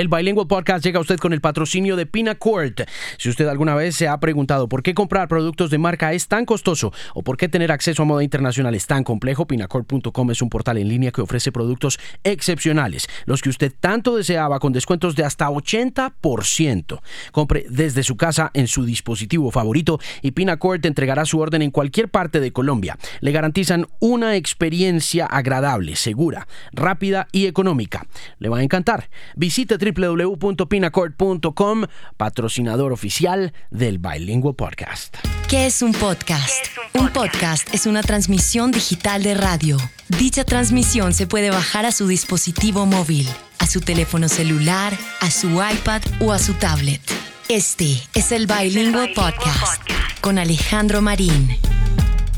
El Bilingual Podcast llega a usted con el patrocinio de Pinacourt. Si usted alguna vez se ha preguntado por qué comprar productos de marca es tan costoso o por qué tener acceso a moda internacional es tan complejo, pinacourt.com es un portal en línea que ofrece productos excepcionales, los que usted tanto deseaba con descuentos de hasta 80%. Compre desde su casa en su dispositivo favorito y Pinacourt entregará su orden en cualquier parte de Colombia. Le garantizan una experiencia agradable, segura, rápida y económica. Le va a encantar. Visite www.pinacord.com, patrocinador oficial del Bilingual Podcast. ¿Qué es un podcast? un, podcast? es una transmisión digital de radio. Dicha transmisión se puede bajar a su dispositivo móvil, a su teléfono celular, a su iPad o a su tablet. Este es el Bilingual Podcast con Alejandro Marín.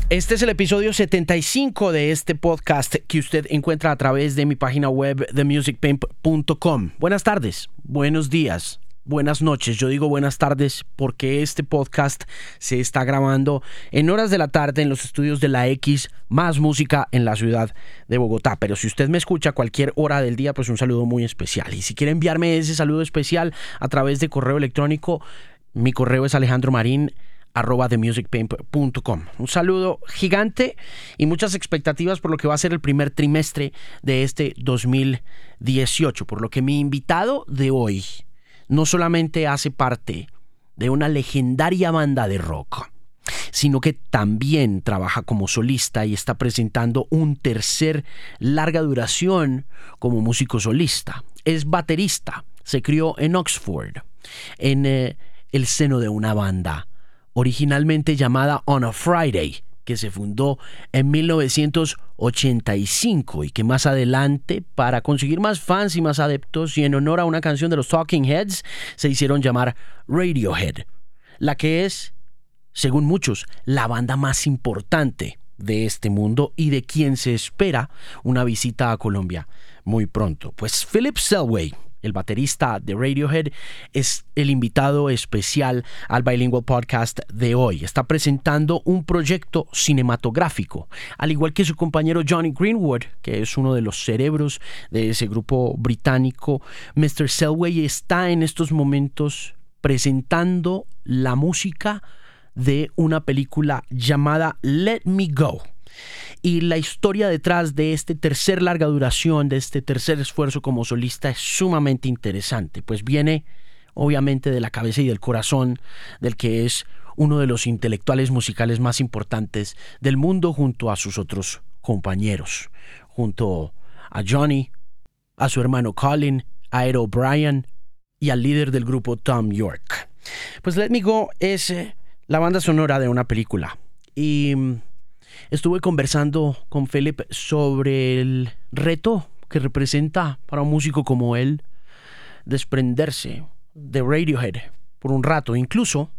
Este es el episodio 75 de este podcast que usted encuentra a través de mi página web themusicpimp.com. Buenas tardes, buenos días, buenas noches. Yo digo buenas tardes porque este podcast se está grabando en horas de la tarde en los estudios de la X más música en la ciudad de Bogotá. Pero si usted me escucha a cualquier hora del día, pues un saludo muy especial. Y si quiere enviarme ese saludo especial a través de correo electrónico, mi correo es Alejandro Marín arroba. Un saludo gigante y muchas expectativas por lo que va a ser el primer trimestre de este 2018, por lo que mi invitado de hoy no solamente hace parte de una legendaria banda de rock, sino que también trabaja como solista y está presentando un tercer larga duración como músico solista. Es baterista, se crió en Oxford, en eh, el seno de una banda originalmente llamada On a Friday, que se fundó en 1985 y que más adelante, para conseguir más fans y más adeptos y en honor a una canción de los Talking Heads, se hicieron llamar Radiohead, la que es, según muchos, la banda más importante de este mundo y de quien se espera una visita a Colombia muy pronto. Pues Philip Selway el baterista de Radiohead, es el invitado especial al Bilingual Podcast de hoy. Está presentando un proyecto cinematográfico, al igual que su compañero Johnny Greenwood, que es uno de los cerebros de ese grupo británico. Mr. Selway está en estos momentos presentando la música de una película llamada Let Me Go y la historia detrás de este tercer larga duración, de este tercer esfuerzo como solista es sumamente interesante, pues viene obviamente de la cabeza y del corazón del que es uno de los intelectuales musicales más importantes del mundo junto a sus otros compañeros, junto a Johnny, a su hermano Colin, a Ed O'Brien y al líder del grupo Tom York. Pues Let Me Go es eh, la banda sonora de una película y mm, Estuve conversando con Philip sobre el reto que representa para un músico como él desprenderse de Radiohead por un rato, incluso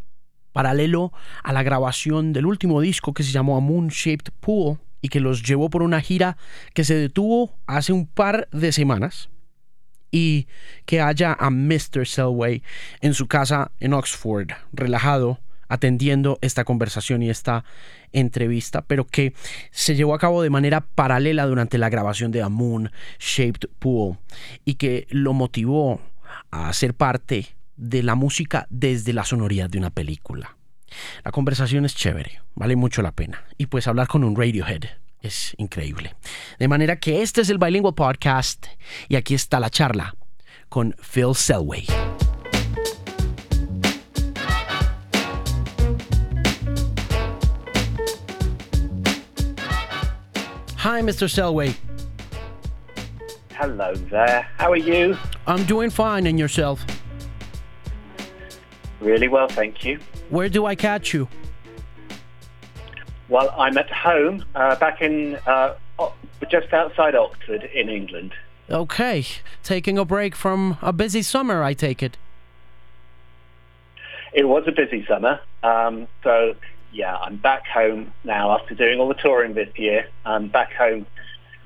paralelo a la grabación del último disco que se llamó A Moon Shaped Pool y que los llevó por una gira que se detuvo hace un par de semanas y que haya a Mr. Selway en su casa en Oxford, relajado, atendiendo esta conversación y esta entrevista, pero que se llevó a cabo de manera paralela durante la grabación de A Moon Shaped Pool y que lo motivó a ser parte de la música desde la sonoridad de una película. La conversación es chévere, vale mucho la pena. Y pues hablar con un Radiohead es increíble. De manera que este es el Bilingual Podcast y aquí está la charla con Phil Selway. Hi, Mr. Selway. Hello there. How are you? I'm doing fine, and yourself? Really well, thank you. Where do I catch you? Well, I'm at home, uh, back in uh, just outside Oxford in England. Okay, taking a break from a busy summer, I take it. It was a busy summer, um, so yeah, I'm back home now after doing all the touring this year. I'm back home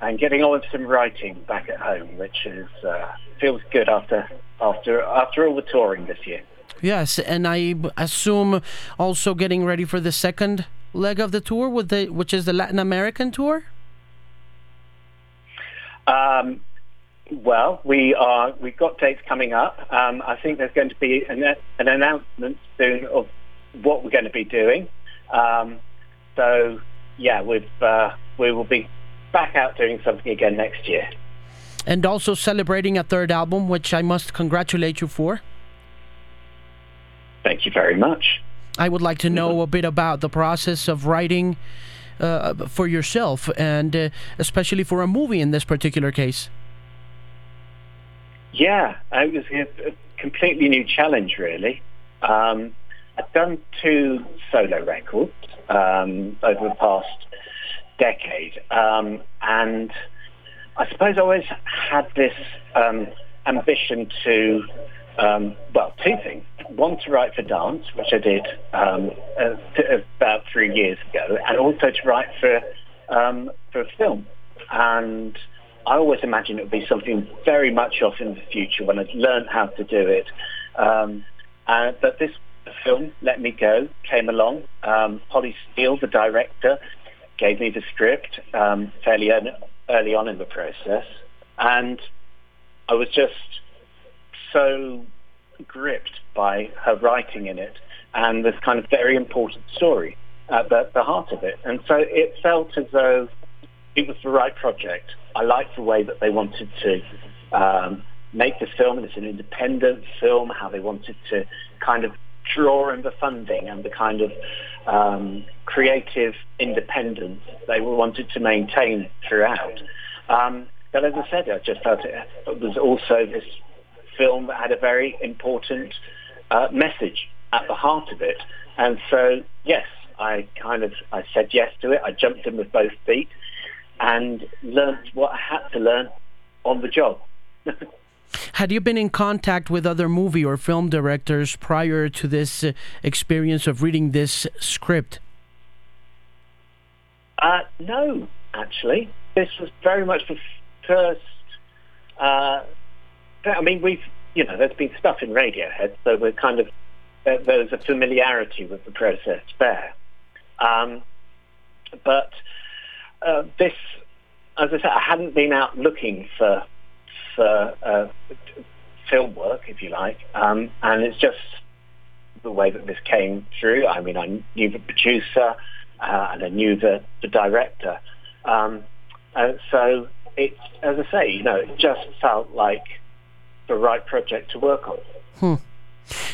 and getting on with some writing back at home, which is uh, feels good after after after all the touring this year. Yes, and I assume also getting ready for the second leg of the tour, with the which is the Latin American tour. Um, Well, we are. We've got dates coming up. Um, I think there's going to be an, an, announcement soon of what we're going to be doing. Um, so, yeah, we've uh, we will be back out doing something again next year. And also celebrating a third album, which I must congratulate you for. Thank you very much. I would like to know a bit about the process of writing uh, for yourself, and uh, especially for a movie in this particular case. Yeah, it was a, a completely new challenge, really. Um, I've done two solo records um, over the past decade, um, and I suppose I always had this um, ambition to, um, well, two things. One, to write for dance, which I did um, uh, about three years ago, and also to write for for a film. And I always imagined it would be something very much off in the future when I'd learned how to do it. Um, uh, but this film, Let Me Go, came along. Um, Polly Steele, the director, gave me the script um, fairly early on in the process. And I was just so gripped by her writing in it and this kind of very important story at the, the heart of it. And so it felt as though it was the right project. I liked the way that they wanted to um, make the film. It's an independent film, how they wanted to kind of draw in the funding and the kind of um, creative independence they wanted to maintain throughout. Um, but as I said, I just felt it, it was also this film that had a very important uh, message at the heart of it. And so, yes, I kind of I said yes to it. I jumped in with both feet and learned what I had to learn on the job. Had you been in contact with other movie or film directors prior to this uh, experience of reading this script? Uh, no, actually. This was very much the first. Uh, I mean, we've, you know, there's been stuff in Radiohead, so we're kind of, there's a familiarity with the process there. Um, but uh, this, as I said, I hadn't been out looking for for uh, film work, if you like, um, and it's just the way that this came through. I mean, I knew the producer uh, and I knew the, the director, um, so it, as I say, you know, it just felt like the right project to work on. Hmm.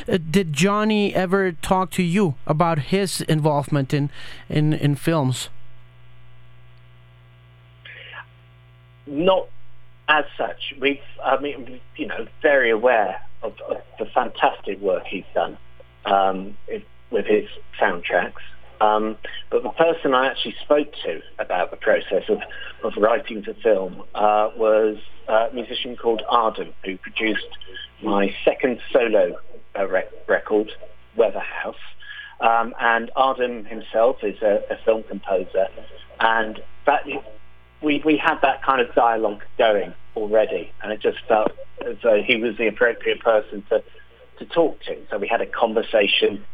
Uh, did Jonny ever talk to you about his involvement in in, in films? Not as such. We've, I mean, you know, very aware of, of the fantastic work he's done um, it, with his soundtracks. Um, but the person I actually spoke to about the process of, of writing the film uh, was a musician called Adem, who produced my second solo uh, rec- record, Weatherhouse. Um, and Adem himself is a, a film composer, and that we, we had that kind of dialogue going already, and it just felt as though he was the appropriate person to, to talk to. So we had a conversation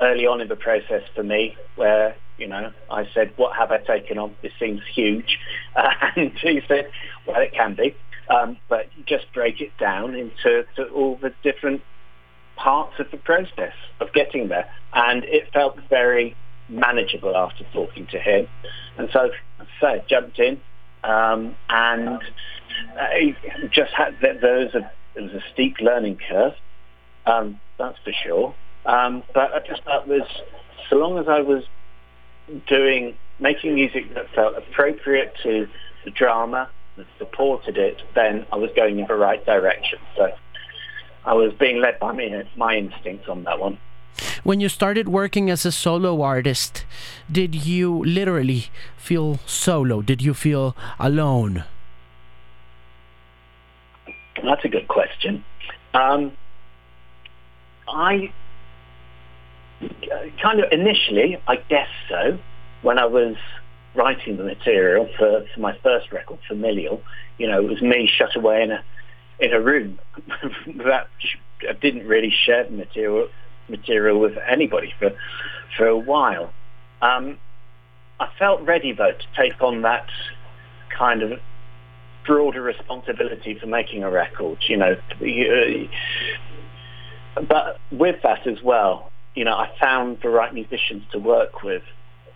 early on in the process for me where, you know, I said, what have I taken on? This seems huge. Uh, and he said, well, it can be, um, but just break it down into all the different parts of the process of getting there. And it felt very manageable after talking to him. And so, I jumped in um, and I just had there was a there was a steep learning curve, um, that's for sure. Um, but I just thought was so long as I was doing making music that felt appropriate to the drama that supported it, then I was going in the right direction. So I was being led by me, my instincts on that one. When you started working as a solo artist, did you literally feel solo? Did you feel alone? That's a good question. Um, I kind of initially, I guess so, when I was writing the material for, for my first record, Familial, you know, it was me shut away in a in a room that I didn't really share the material material with anybody for for a while. Um, I felt ready though to take on that kind of broader responsibility for making a record. You know, but with that as well, you know, I found the right musicians to work with.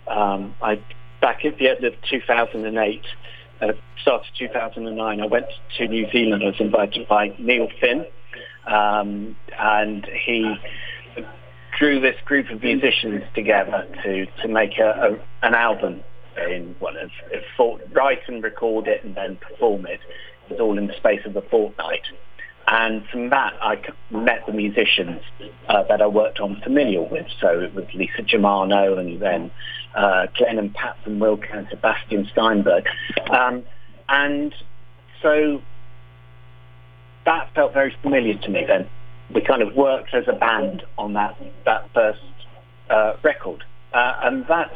Um, I back at the end of 2008, uh, start of 2009, I went to New Zealand. I was invited by Neil Finn, um, and he drew this group of musicians together to to make a, a an album in what well, for, write and record it and then perform it. It was all in the space of a fortnight. And from that, I met the musicians uh, that I worked on Familial with. So it was Lisa Germano and then uh, Glenn and Pat from Wilco and Sebastian Steinberg. Um, and so that felt very familiar to me then. We kind of worked as a band on that, that first uh, record. Uh, and that,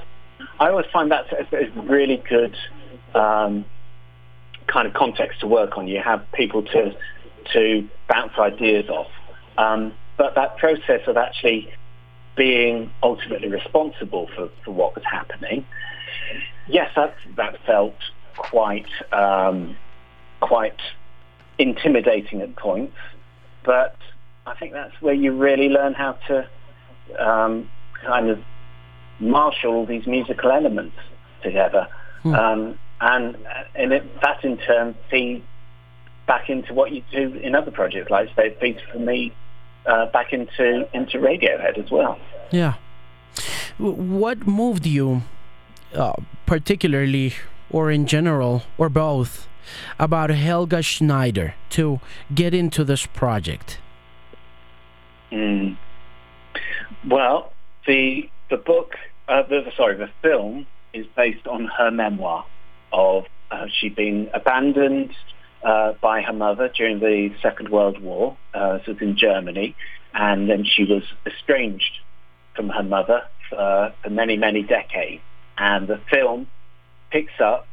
I always find that a really good um, kind of context to work on. You have people to to bounce ideas off. Um, but that process of actually being ultimately responsible for, for what was happening, yes, that, that felt quite, um, quite intimidating at points. But I think that's where you really learn how to um, kind of marshal all these musical elements together. Hmm. Um, and and it, that in turn feeds back into what you do in other projects, like say feeds for me uh, back into into Radiohead as well. Yeah. What moved you, uh, particularly or in general or both, about Helga Schneider to get into this project? Mm. Well, the the book, uh, the, sorry, the film is based on her memoir of uh, she'd been abandoned uh, by her mother during the Second World War. Uh, so it was in Germany, and then she was estranged from her mother for, for many, many decades. And the film picks up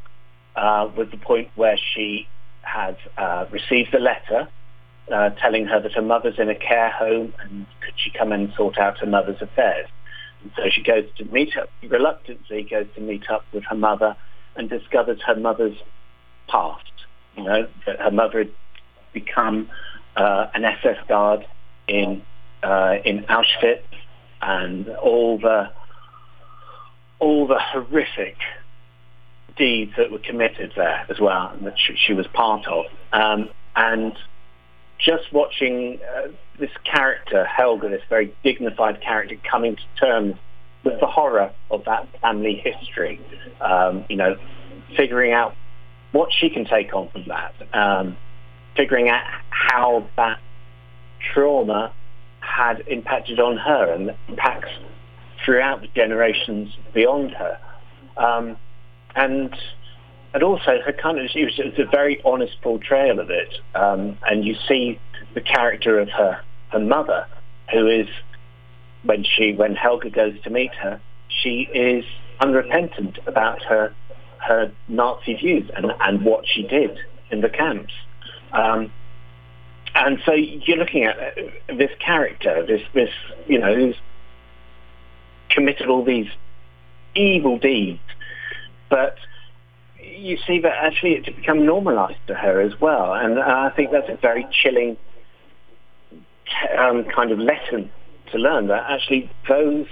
uh, with the point where she has uh, received a letter uh, telling her that her mother's in a care home and could she come and sort out her mother's affairs. And so she goes to meet up, reluctantly goes to meet up with her mother and discovers her mother's past you know, that her mother had become uh, an SS guard in uh, in Auschwitz, and all the all the horrific deeds that were committed there as well, and that she, she was part of. Um, and just watching uh, this character, Helga, this very dignified character, coming to terms with the horror of that family history, um, you know, figuring out what she can take on from that, um, figuring out how that trauma had impacted on her and impacts throughout the generations beyond her. Um, and and also her kind of it was, it was a very honest portrayal of it. Um, and you see the character of her her mother, who is when she when Helga goes to meet her, she is unrepentant about her her Nazi views and, and what she did in the camps. Um, and so you're looking at uh, this character, this, this, you know, who's committed all these evil deeds, but you see that actually it's become normalized to her as well. And I think that's a very chilling um, kind of lesson to learn that actually those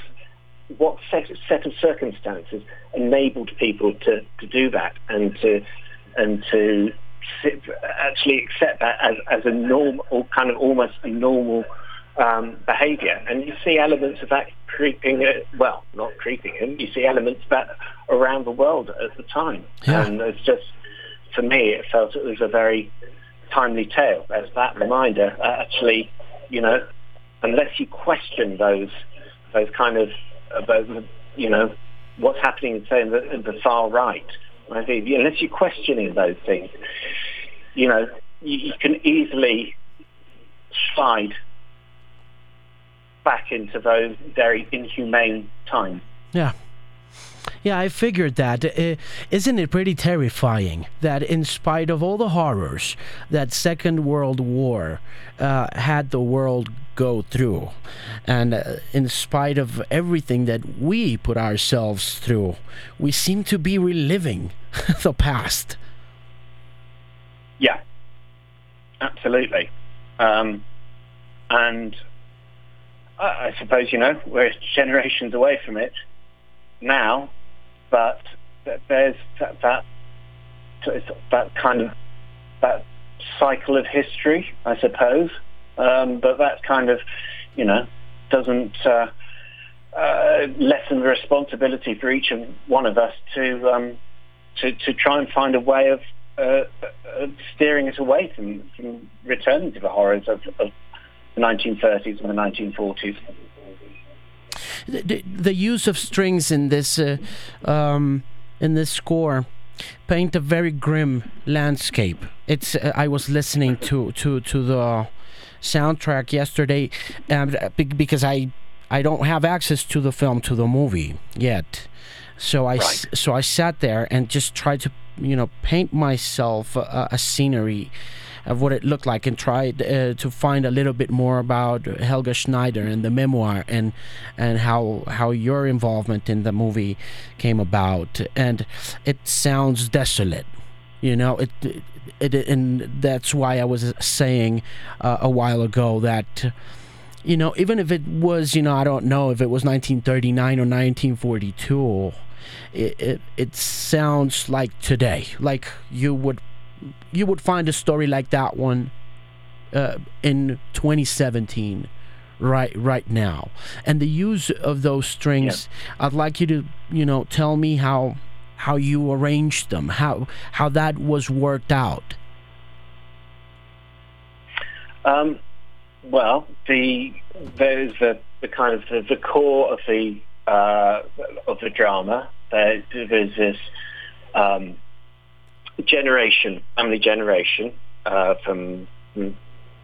what set, set of circumstances enabled people to, to do that and to and to sit, actually accept that as, as a norm or kind of almost a normal um, behaviour. And you see elements of that creeping, uh, well, not creeping in, you see elements of that around the world at the time. Yeah. And it's just, for me, it felt it was a very timely tale. As that reminder, uh, actually, you know, unless you question those those kind of about you know what's happening, say, in the, in the far right. I think unless you're questioning those things, you know, you, you can easily slide back into those very inhumane times. Yeah. Yeah, I figured that. Uh, isn't it pretty terrifying that, in spite of all the horrors that Second World War uh, had the world go through, and uh, in spite of everything that we put ourselves through, we seem to be reliving the past. Yeah, absolutely. Um, and I, suppose, you know, we're generations away from it now, but there's that, that, that kind of, that cycle of history, I suppose. Um, but that kind of, you know, doesn't uh, uh, lessen the responsibility for each and one of us to um, to, to try and find a way of, uh, of steering us away from, from returning to the horrors of, of the 1930s and the 1940s. The, the use of strings in this uh, um, in this score paint a very grim landscape. It's uh, I was listening to to to the soundtrack yesterday um, because I I don't have access to the film to the movie yet. So I right. so I sat there and just tried to you know paint myself a, a scenery of what it looked like and tried uh, to find a little bit more about Helga Schneider and the memoir and and how how your involvement in the movie came about. And it sounds desolate you know it, it, it and that's why I was saying uh, a while ago that you know even if it was you know I don't know if it was 1939 or 1942 it, it, it sounds like today like you would you would find a story like that one uh, in 2017 right right now. And the use of those strings yeah. i'd like you to you know tell me how how you arranged them how how that was worked out. Um, well the there's the, the kind of the, the core of the uh, of the drama. There, there's this um, generation, family generation, uh, from,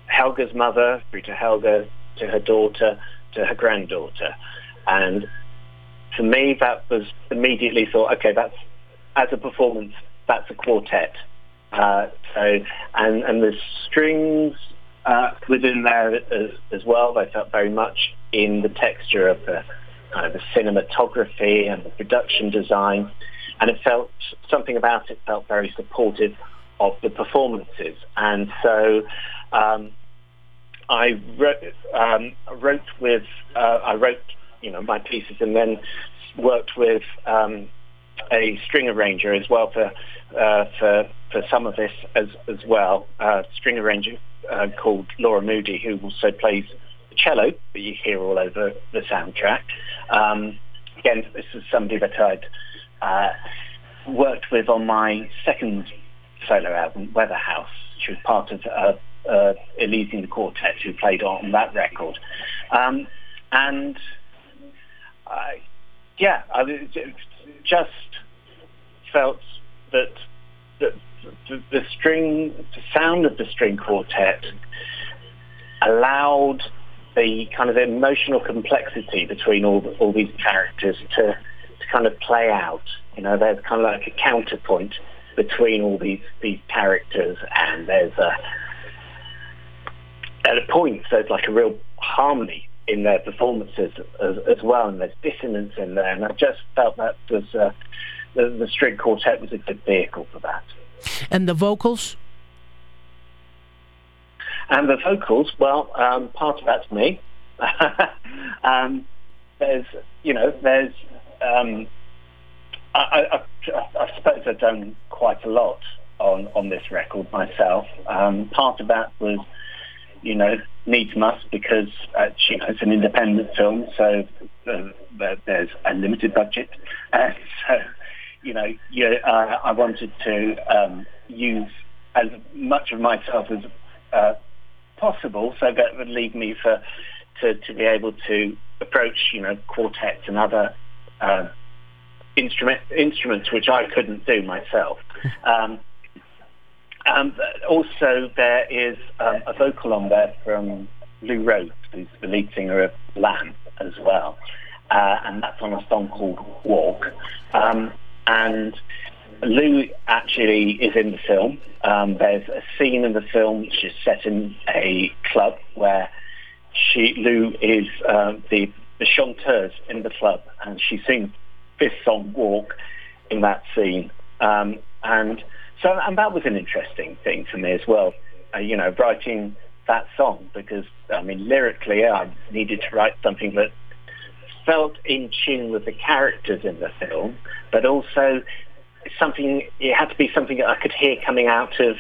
Helga's mother through to Helga, to her daughter, to her granddaughter. And for me, that was immediately thought, okay, that's, as a performance, that's a quartet. Uh, so, and, and the strings uh, within there as, as well, they felt very much in the texture of the kind of the cinematography and the production design and it felt something about it felt very supportive of the performances. And so um, I wrote, um, wrote with uh, I wrote you know my pieces and then worked with um, a string arranger as well for uh, for for some of this as as well. Uh, string arranger uh, called Laura Moody, who also plays the cello that you hear all over the soundtrack. Um, again, this is somebody that I'd uh, worked with on my second solo album, Weatherhouse. She was part of uh, uh, Elysian Quartet, who played on that record. Um, and yeah, I just felt that the, the, the string, the sound of the string quartet allowed the kind of emotional complexity between all all these characters to kind of play out. You know, there's kind of like a counterpoint between all these these characters, and there's a at a point there's like a real harmony in their performances as, as well, and there's dissonance in there, and I just felt that was uh, the, the string quartet was a good vehicle for that. And the vocals. And the vocals, well, um, part of that's me. um, there's, you know, there's um, I, I, I, suppose I've done quite a lot on, on this record myself. Um, part of that was, you know, needs must because uh, you know it's an independent film, so uh, there's a limited budget, uh, so you know, you, uh, I wanted to um, use as much of myself as uh, possible, so that would leave me for to, to be able to approach, you know, quartets and other uh, instrument, instruments which I couldn't do myself. Um, um, also, there is um, a vocal on there from Lou Rhodes, who's the lead singer of Lamb as well, uh, and that's on a song called Walk. Um, and Lou actually is in the film. Um, there's a scene in the film which is set in a club where she Lou is uh, the the chanteurs in the club, and she sings this song "Walk" in that scene. Um, and so, and that was an interesting thing for me as well uh, you know, writing that song because, I mean, lyrically, I needed to write something that felt in tune with the characters in the film, but also something, it had to be something that I could hear coming out of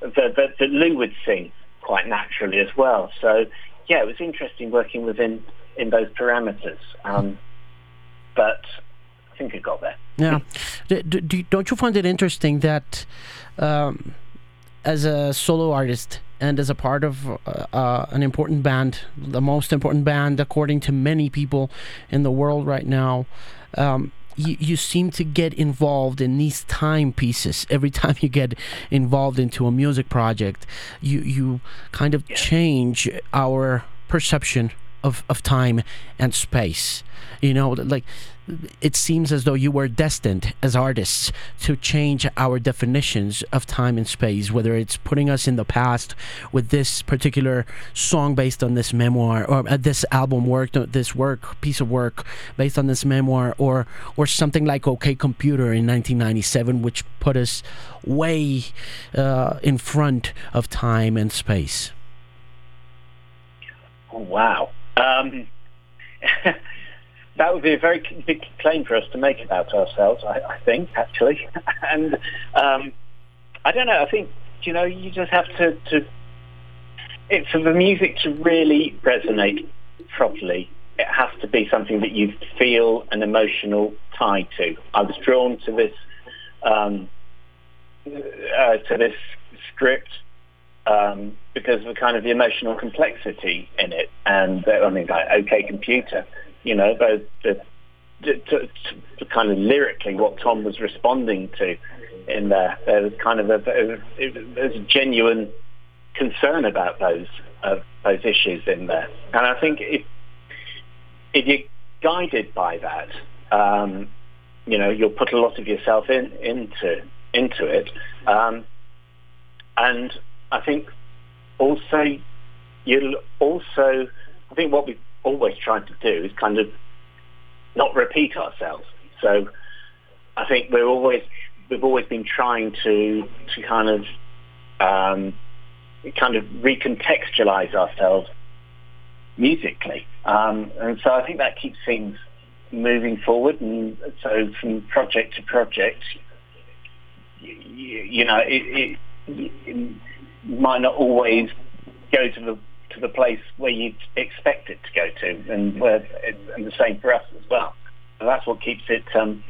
that, that, that Lou would sing quite naturally as well. So, yeah, it was interesting working within in those parameters. Um, but I think it got there. Yeah. do, do, don't you find it interesting that um, as a solo artist and as a part of uh, uh, an important band, the most important band according to many people in the world right now, um, you, you seem to get involved in these timepieces every time you get involved into a music project you you kind of change our perception of, of time and space you know like it seems as though you were destined as artists to change our definitions of time and space, whether it's putting us in the past with this particular song based on this memoir or uh, this album work, this work, piece of work based on this memoir, or or something like OK Computer in 1997, which put us way uh, in front of time and space. Wow. Um, that would be a very big claim for us to make about ourselves, I, I think, actually. and um, I don't know. I think you know you just have to, to it, for the music to really resonate properly. It has to be something that you feel an emotional tie to. I was drawn to this um, uh, to this script um, because of the kind of the emotional complexity in it, and I mean, like OK Computer you know, the, the, kind of lyrically what Tom was responding to in there. There was kind of a, there's a genuine concern about those uh, those issues in there, and I think if if you're guided by that, um, you know, you'll put a lot of yourself in into into it, um, and I think also you'll also I think what we've always tried to do is kind of not repeat ourselves. So I think we're always we've always been trying to to kind of um, kind of recontextualize ourselves musically, um, and so I think that keeps things moving forward. And so from project to project, you, you know, it, it, might not always go to the to the place where you'd expect it to go to, and where and the same for us as well. So that's what keeps it um,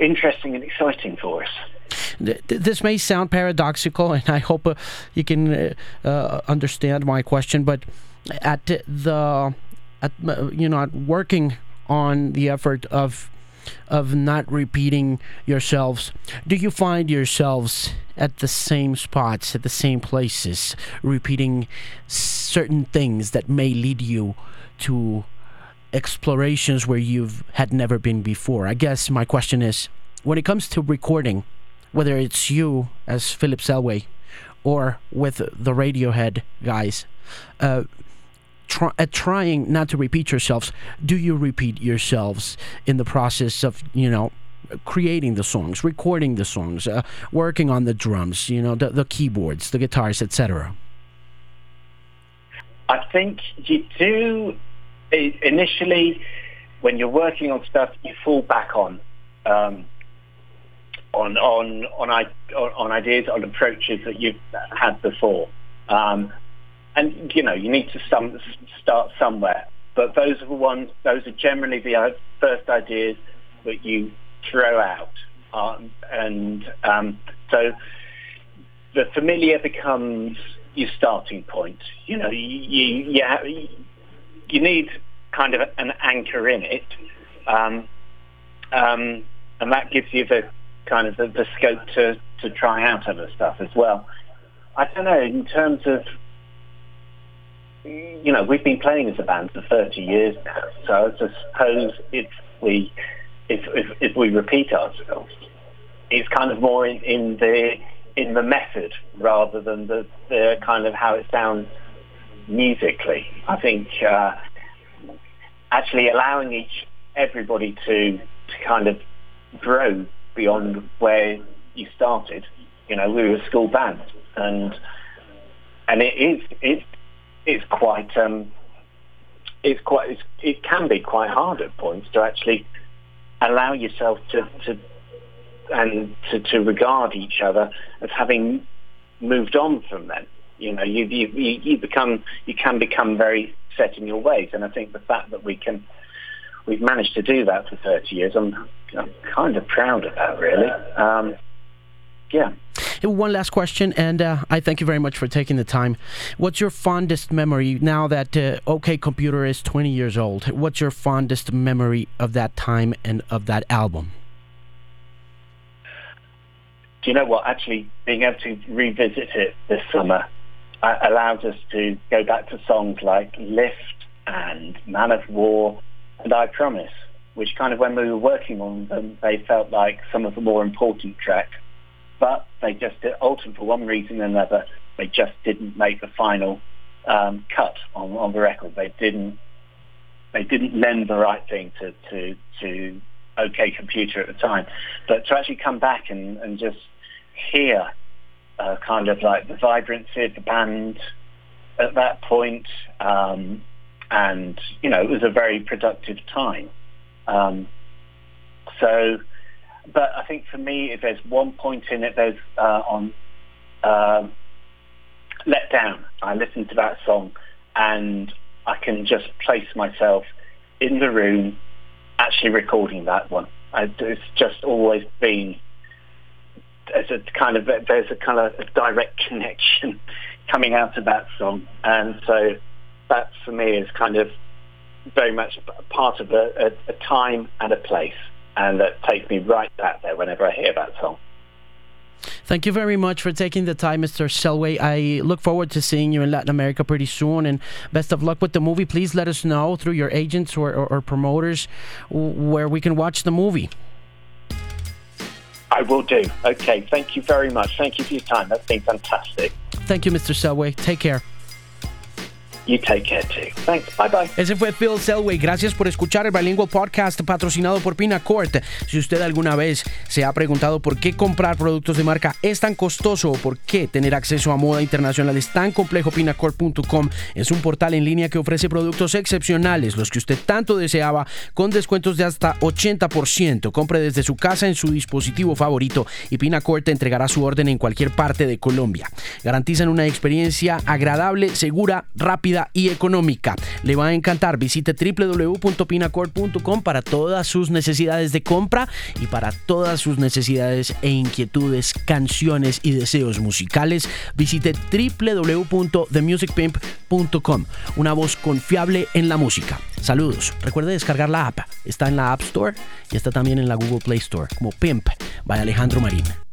interesting and exciting for us. This may sound paradoxical, and I hope uh, you can uh, uh, understand my question. But at the, at you know, working on the effort of of not repeating yourselves, do you find yourselves at the same spots, at the same places, repeating certain things that may lead you to explorations where you've had never been before? I guess my question is when it comes to recording, whether it's you as Philip Selway or with the Radiohead guys, uh, try, at trying not to repeat yourselves, do you repeat yourselves in the process of, you know, creating the songs, recording the songs, uh, working on the drums, you know, the, the keyboards, the guitars, etc.? I think you do initially when you're working on stuff, you fall back on um, on on on on ideas, on approaches that you've had before. Um, and you know you need to some, start somewhere. But those are the ones; those are generally the uh, first ideas that you throw out, um, and um, so the familiar becomes your starting point. You know, you you, have, you need kind of an anchor in it, um, um, and that gives you the kind of the, the scope to to try out other stuff as well. I don't know in terms of you know, we've been playing as a band for 30 years now, so I suppose if we if, if, if we repeat ourselves, it's kind of more in, in the in the method rather than the, the kind of how it sounds musically. I think uh, actually allowing each everybody to to kind of grow beyond where you started. You know, we were a school band, and and it is it's it's quite um, it's quite it can be quite hard at points to actually allow yourself to, to and to, to regard each other as having moved on from them. You know, you, you you become you can become very set in your ways, and I think the fact that we can we've managed to do that for 30 years, I'm, I'm kind of proud of that, really. Um, yeah. One last question, and uh, I thank you very much for taking the time. What's your fondest memory now that uh, OK Computer is 20 years old? What's your fondest memory of that time and of that album? Do you know what? Actually, being able to revisit it this summer uh, allows us to go back to songs like Lift and Man of War and I Promise, which kind of when we were working on them, they felt like some of the more important tracks but they just ultimately, for one reason or another, they just didn't make the final um, cut on, on the record. They didn't they didn't lend the right thing to to to OK Computer at the time. But to actually come back and, and just hear uh, kind of like the vibrancy of the band at that point, um, and you know it was a very productive time. Um, so but I think for me, if there's one point in it, there's uh, on uh, Let Down. I listen to that song and I can just place myself in the room actually recording that one. I, it's just always been there's a kind of there's a kind of a direct connection coming out of that song, and so that for me is kind of very much part of a, a, a time and a place and that takes me right back there whenever I hear that song. Thank you very much for taking the time, Mr. Selway. I look forward to seeing you in Latin America pretty soon, and best of luck with the movie. Please let us know through your agents or, or, or promoters where we can watch the movie. I will do. Okay, thank you very much. Thank you for your time. That's been fantastic. Thank you, Mr. Selway. Take care. You take care too. Thanks. Bye bye. Ese fue Phil Selway. Gracias por escuchar el Bilingual Podcast patrocinado por Pinacourt. Si usted alguna vez se ha preguntado por qué comprar productos de marca es tan costoso o por qué tener acceso a moda internacional es tan complejo, Pinacourt.com es un portal en línea que ofrece productos excepcionales, los que usted tanto deseaba, con descuentos de hasta 80%. Compre desde su casa en su dispositivo favorito y Pinacourt te entregará su orden en cualquier parte de Colombia. Garantizan una experiencia agradable, segura, rápida y económica. Le va a encantar. Visite www.pinacord.com para todas sus necesidades de compra y para todas sus necesidades e inquietudes, canciones y deseos musicales. Visite www.themusicpimp.com. Una voz confiable en la música. Saludos. Recuerde descargar la app. Está en la App Store y está también en la Google Play Store como Pimp by Alejandro Marín.